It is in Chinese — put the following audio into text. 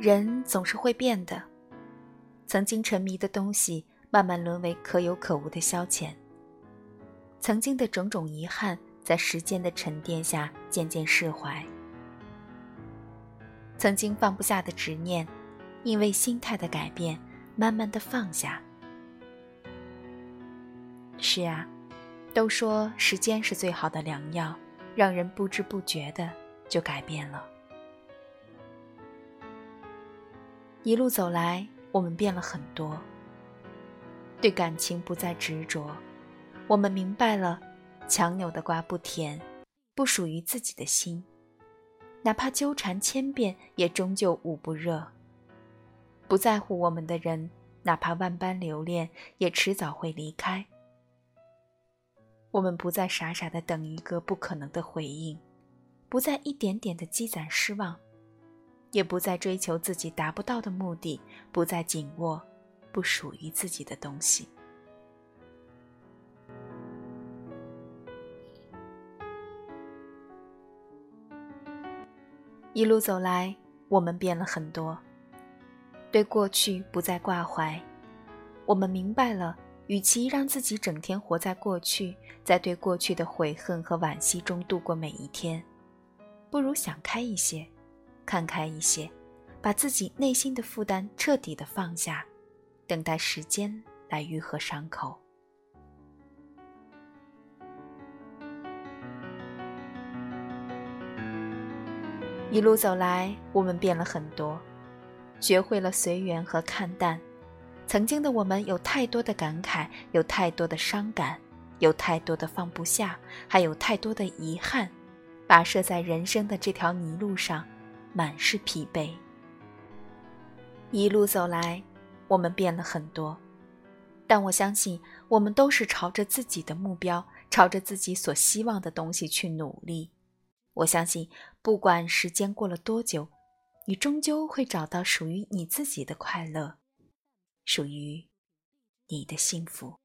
人总是会变的，曾经沉迷的东西，慢慢沦为可有可无的消遣。曾经的种种遗憾，在时间的沉淀下渐渐释怀。曾经放不下的执念，因为心态的改变，慢慢的放下。是啊，都说时间是最好的良药，让人不知不觉的就改变了。一路走来，我们变了很多。对感情不再执着，我们明白了，强扭的瓜不甜，不属于自己的心，哪怕纠缠千遍，也终究捂不热。不在乎我们的人，哪怕万般留恋，也迟早会离开。我们不再傻傻的等一个不可能的回应，不再一点点的积攒失望。也不再追求自己达不到的目的，不再紧握不属于自己的东西。一路走来，我们变了很多，对过去不再挂怀。我们明白了，与其让自己整天活在过去，在对过去的悔恨和惋惜中度过每一天，不如想开一些。看开一些，把自己内心的负担彻底的放下，等待时间来愈合伤口。一路走来，我们变了很多，学会了随缘和看淡。曾经的我们有太多的感慨，有太多的伤感，有太多的放不下，还有太多的遗憾，跋涉在人生的这条泥路上。满是疲惫。一路走来，我们变了很多，但我相信，我们都是朝着自己的目标，朝着自己所希望的东西去努力。我相信，不管时间过了多久，你终究会找到属于你自己的快乐，属于你的幸福。